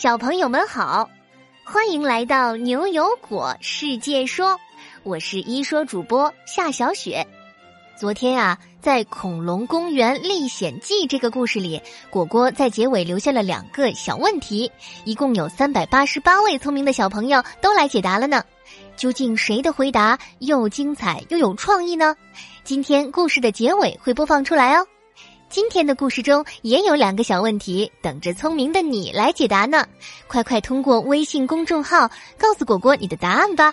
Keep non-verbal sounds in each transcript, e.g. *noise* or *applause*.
小朋友们好，欢迎来到牛油果世界说，我是一说主播夏小雪。昨天啊，在《恐龙公园历险记》这个故事里，果果在结尾留下了两个小问题，一共有三百八十八位聪明的小朋友都来解答了呢。究竟谁的回答又精彩又有创意呢？今天故事的结尾会播放出来哦。今天的故事中也有两个小问题等着聪明的你来解答呢，快快通过微信公众号告诉果果你的答案吧。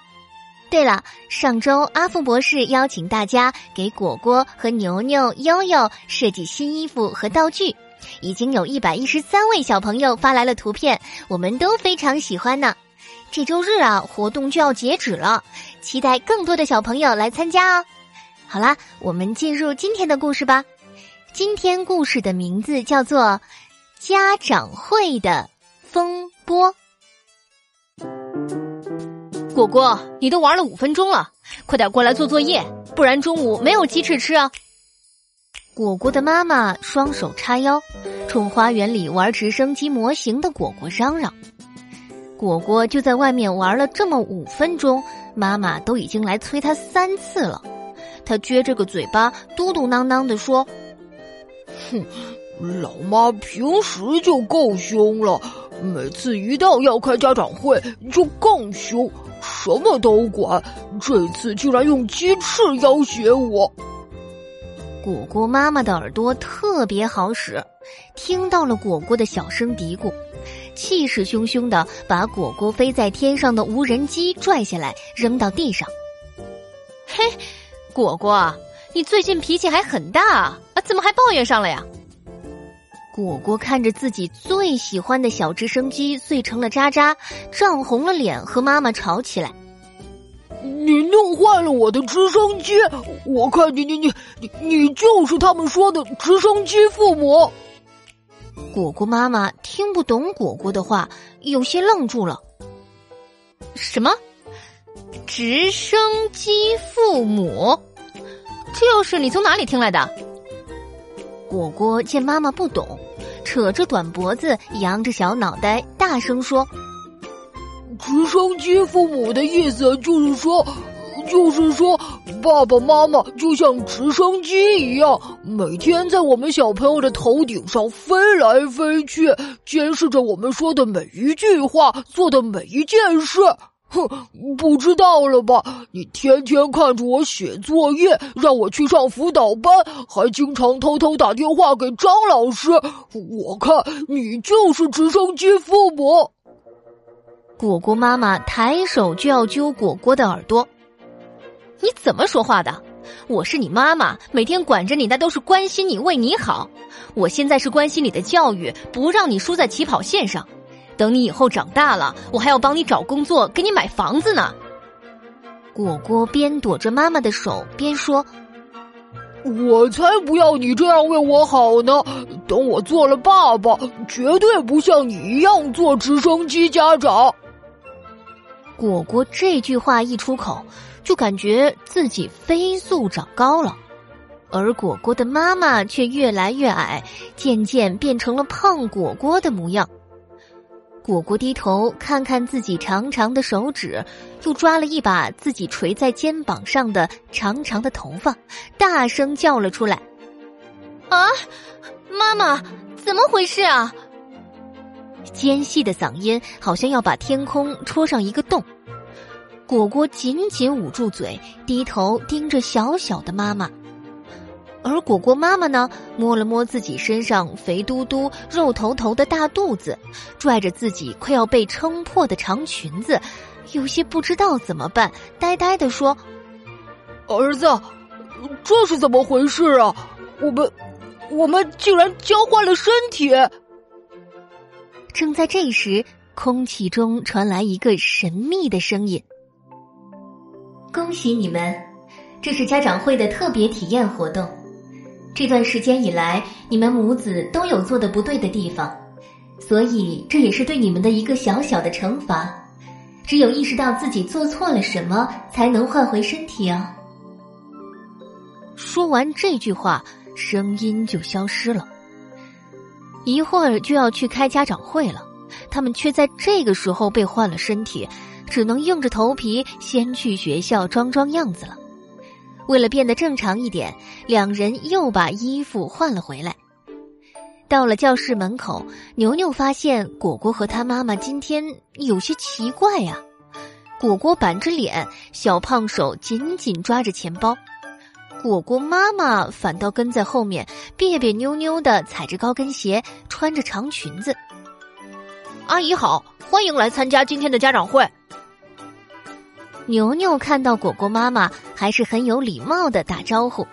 对了，上周阿富博士邀请大家给果果和牛牛、悠悠设计新衣服和道具，已经有一百一十三位小朋友发来了图片，我们都非常喜欢呢。这周日啊，活动就要截止了，期待更多的小朋友来参加哦。好啦，我们进入今天的故事吧。今天故事的名字叫做《家长会的风波》。果果，你都玩了五分钟了，快点过来做作业，不然中午没有鸡翅吃啊！果果的妈妈双手叉腰，冲花园里玩直升机模型的果果嚷嚷：“果果就在外面玩了这么五分钟，妈妈都已经来催他三次了。”他撅着个嘴巴，嘟嘟囔囔的说。哼，老妈平时就够凶了，每次一到要开家长会就更凶，什么都管。这次竟然用鸡翅要挟我！果果妈妈的耳朵特别好使，听到了果果的小声嘀咕，气势汹汹的把果果飞在天上的无人机拽下来扔到地上。嘿，果果。你最近脾气还很大啊！怎么还抱怨上了呀？果果看着自己最喜欢的小直升机碎成了渣渣，涨红了脸和妈妈吵起来。你弄坏了我的直升机！我看你你你你你就是他们说的直升机父母。果果妈妈听不懂果果的话，有些愣住了。什么？直升机父母？这又是你从哪里听来的？果果见妈妈不懂，扯着短脖子，扬着小脑袋，大声说：“直升机父母的意思就是说，就是说，爸爸妈妈就像直升机一样，每天在我们小朋友的头顶上飞来飞去，监视着我们说的每一句话，做的每一件事。”哼，不知道了吧？你天天看着我写作业，让我去上辅导班，还经常偷偷打电话给张老师。我看你就是直升机父母。果果妈妈抬手就要揪果果的耳朵，你怎么说话的？我是你妈妈，每天管着你那都是关心你、为你好。我现在是关心你的教育，不让你输在起跑线上。等你以后长大了，我还要帮你找工作，给你买房子呢。果果边躲着妈妈的手边说：“我才不要你这样为我好呢！等我做了爸爸，绝对不像你一样做直升机家长。”果果这句话一出口，就感觉自己飞速长高了，而果果的妈妈却越来越矮，渐渐变成了胖果果的模样。果果低头看看自己长长的手指，又抓了一把自己垂在肩膀上的长长的头发，大声叫了出来：“啊，妈妈，怎么回事啊？”尖细的嗓音好像要把天空戳上一个洞。果果紧紧捂住嘴，低头盯着小小的妈妈。而果果妈妈呢，摸了摸自己身上肥嘟嘟、肉头头的大肚子，拽着自己快要被撑破的长裙子，有些不知道怎么办，呆呆的说：“儿子，这是怎么回事啊？我们，我们竟然交换了身体！”正在这时，空气中传来一个神秘的声音：“恭喜你们，这是家长会的特别体验活动。”这段时间以来，你们母子都有做的不对的地方，所以这也是对你们的一个小小的惩罚。只有意识到自己做错了什么，才能换回身体哦。说完这句话，声音就消失了。一会儿就要去开家长会了，他们却在这个时候被换了身体，只能硬着头皮先去学校装装样子了。为了变得正常一点，两人又把衣服换了回来。到了教室门口，牛牛发现果果和他妈妈今天有些奇怪呀。果果板着脸，小胖手紧紧抓着钱包；果果妈妈反倒跟在后面，别别扭扭的踩着高跟鞋，穿着长裙子。阿姨好，欢迎来参加今天的家长会。牛牛看到果果妈妈，还是很有礼貌的打招呼：“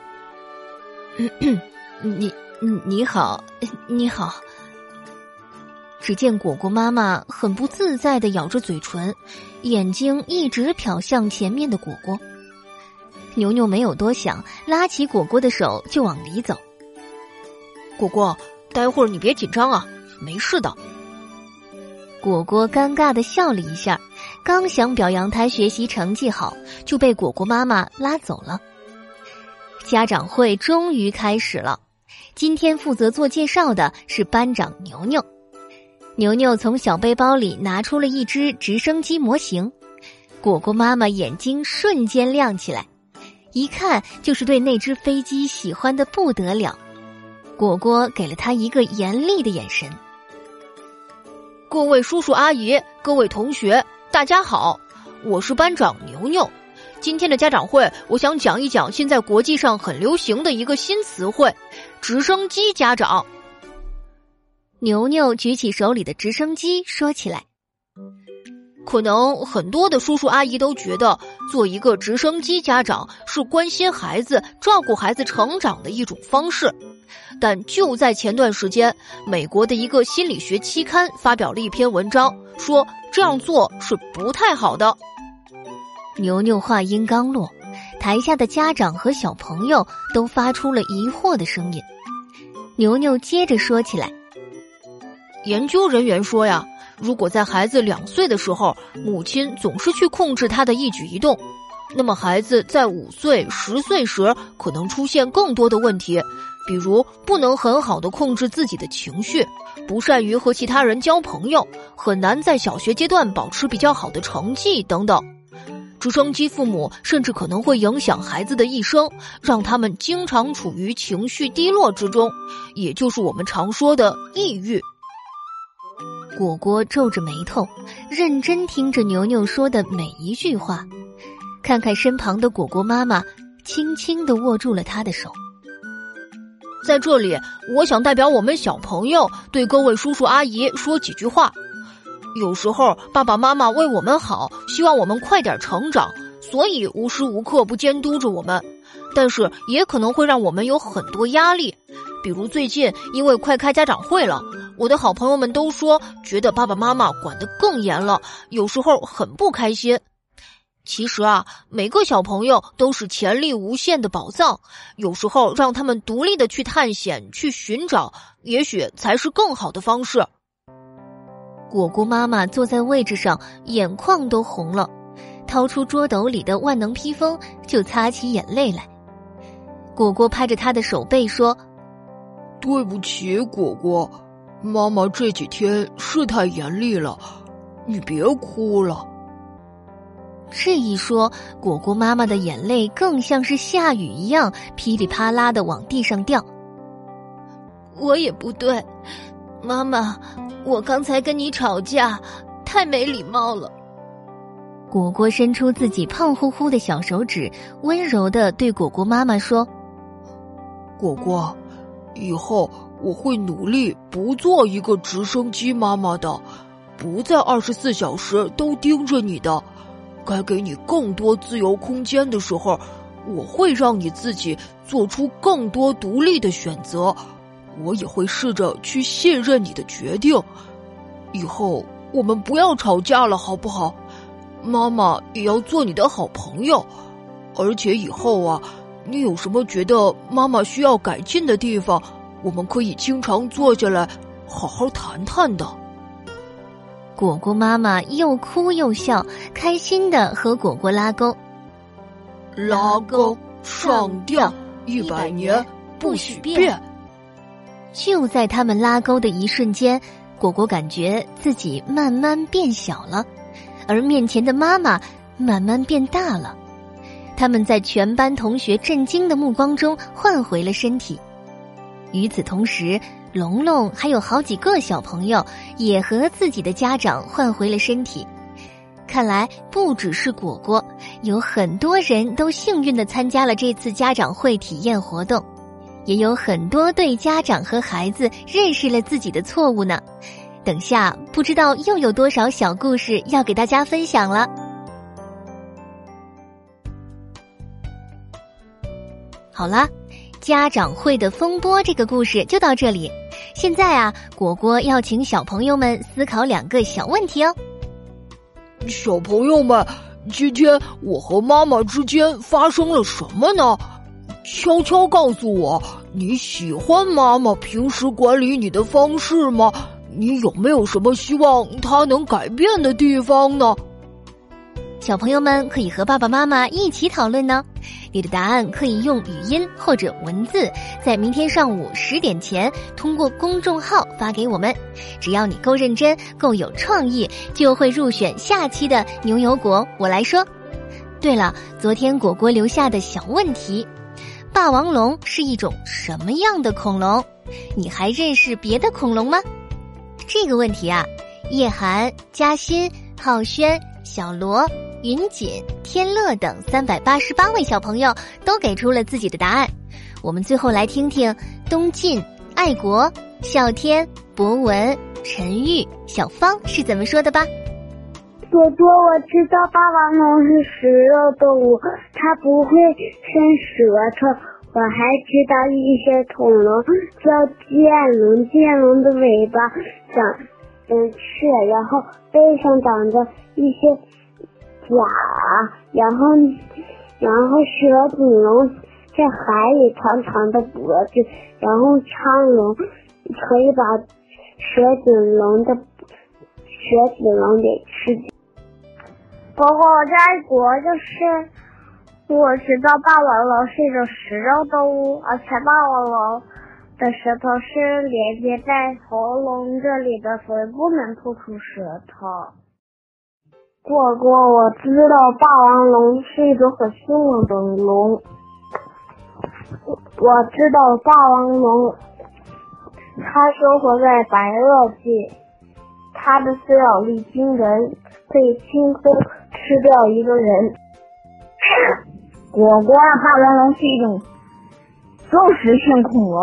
*clears throat* 你你好，你好。”只见果果妈妈很不自在的咬着嘴唇，眼睛一直瞟向前面的果果。牛牛没有多想，拉起果果的手就往里走。果果，待会儿你别紧张啊，没事的。果果尴尬的笑了一下。刚想表扬他学习成绩好，就被果果妈妈拉走了。家长会终于开始了，今天负责做介绍的是班长牛牛。牛牛从小背包里拿出了一只直升机模型，果果妈妈眼睛瞬间亮起来，一看就是对那只飞机喜欢的不得了。果果给了他一个严厉的眼神。各位叔叔阿姨，各位同学。大家好，我是班长牛牛。今天的家长会，我想讲一讲现在国际上很流行的一个新词汇——直升机家长。牛牛举起手里的直升机，说起来：“可能很多的叔叔阿姨都觉得，做一个直升机家长是关心孩子、照顾孩子成长的一种方式。但就在前段时间，美国的一个心理学期刊发表了一篇文章，说。”这样做是不太好的。牛牛话音刚落，台下的家长和小朋友都发出了疑惑的声音。牛牛接着说起来：“研究人员说呀，如果在孩子两岁的时候，母亲总是去控制他的一举一动，那么孩子在五岁、十岁时可能出现更多的问题。”比如不能很好的控制自己的情绪，不善于和其他人交朋友，很难在小学阶段保持比较好的成绩等等。直升机父母甚至可能会影响孩子的一生，让他们经常处于情绪低落之中，也就是我们常说的抑郁。果果皱着眉头，认真听着牛牛说的每一句话，看看身旁的果果妈妈，轻轻的握住了他的手。在这里，我想代表我们小朋友对各位叔叔阿姨说几句话。有时候爸爸妈妈为我们好，希望我们快点成长，所以无时无刻不监督着我们。但是也可能会让我们有很多压力，比如最近因为快开家长会了，我的好朋友们都说觉得爸爸妈妈管得更严了，有时候很不开心。其实啊，每个小朋友都是潜力无限的宝藏，有时候让他们独立的去探险、去寻找，也许才是更好的方式。果果妈妈坐在位置上，眼眶都红了，掏出桌斗里的万能披风就擦起眼泪来。果果拍着他的手背说：“对不起，果果，妈妈这几天是太严厉了，你别哭了。”这一说，果果妈妈的眼泪更像是下雨一样噼里啪啦的往地上掉。我也不对，妈妈，我刚才跟你吵架，太没礼貌了。果果伸出自己胖乎乎的小手指，温柔的对果果妈妈说：“果果，以后我会努力不做一个直升机妈妈的，不在二十四小时都盯着你的。”该给你更多自由空间的时候，我会让你自己做出更多独立的选择。我也会试着去信任你的决定。以后我们不要吵架了，好不好？妈妈也要做你的好朋友。而且以后啊，你有什么觉得妈妈需要改进的地方，我们可以经常坐下来好好谈谈的。果果妈妈又哭又笑，开心的和果果拉钩。拉钩上吊一百年不许变。就在他们拉钩的一瞬间，果果感觉自己慢慢变小了，而面前的妈妈慢慢变大了。他们在全班同学震惊的目光中换回了身体。与此同时，龙龙还有好几个小朋友也和自己的家长换回了身体。看来不只是果果，有很多人都幸运的参加了这次家长会体验活动，也有很多对家长和孩子认识了自己的错误呢。等下不知道又有多少小故事要给大家分享了。好啦，家长会的风波这个故事就到这里。现在啊，果果要请小朋友们思考两个小问题哦。小朋友们，今天我和妈妈之间发生了什么呢？悄悄告诉我，你喜欢妈妈平时管理你的方式吗？你有没有什么希望她能改变的地方呢？小朋友们可以和爸爸妈妈一起讨论呢。你的答案可以用语音或者文字，在明天上午十点前通过公众号发给我们。只要你够认真、够有创意，就会入选下期的牛油果。我来说。对了，昨天果果留下的小问题：霸王龙是一种什么样的恐龙？你还认识别的恐龙吗？这个问题啊，叶涵、嘉欣、浩轩、小罗。云锦、天乐等三百八十八位小朋友都给出了自己的答案。我们最后来听听东晋、爱国、笑天、博文、陈玉、小芳是怎么说的吧。朵朵，我知道霸王龙是食肉动物，它不会伸舌头。我还知道一些恐龙叫剑龙，剑龙的尾巴长嗯翅，然后背上长着一些。甲，然后，然后蛇颈龙在海里长长的脖子，然后苍龙可以把蛇颈龙的蛇颈龙给吃掉。不过我在国就是我知道霸王龙是一种食肉动物，而且霸王龙的舌头是连接在喉咙这里的，所以不能吐出舌头。果果，我知道霸王龙是一种很凶猛的龙。我知道霸王龙，它生活在白垩纪，它的撕咬力惊人，可以轻松吃掉一个人。果果，霸王龙是一种肉食性恐龙。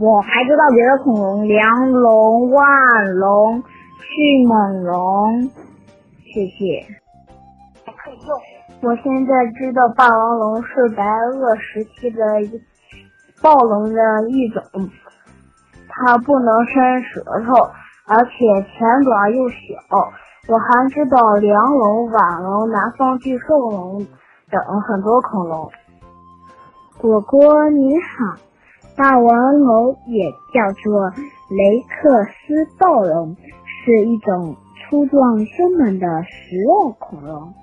我还知道别的恐龙：梁龙、腕龙、迅猛龙。谢谢。我现在知道霸王龙是白垩时期的暴龙的一种，它不能伸舌头，而且前爪又小。我还知道梁龙、腕龙、南方巨兽龙等很多恐龙。果果你好，霸王龙也叫做雷克斯暴龙，是一种。粗壮凶猛的食肉恐龙，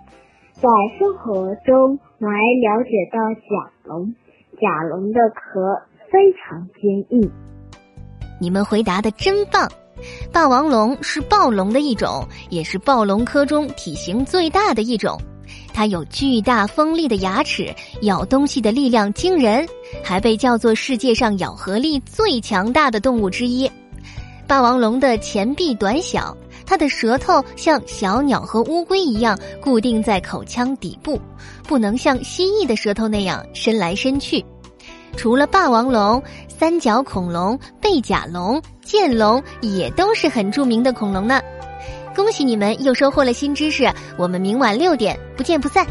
在生活中我还了解到甲龙，甲龙的壳非常坚硬。你们回答的真棒！霸王龙是暴龙的一种，也是暴龙科中体型最大的一种。它有巨大锋利的牙齿，咬东西的力量惊人，还被叫做世界上咬合力最强大的动物之一。霸王龙的前臂短小。它的舌头像小鸟和乌龟一样固定在口腔底部，不能像蜥蜴的舌头那样伸来伸去。除了霸王龙、三角恐龙、背甲龙、剑龙也都是很著名的恐龙呢。恭喜你们又收获了新知识，我们明晚六点不见不散。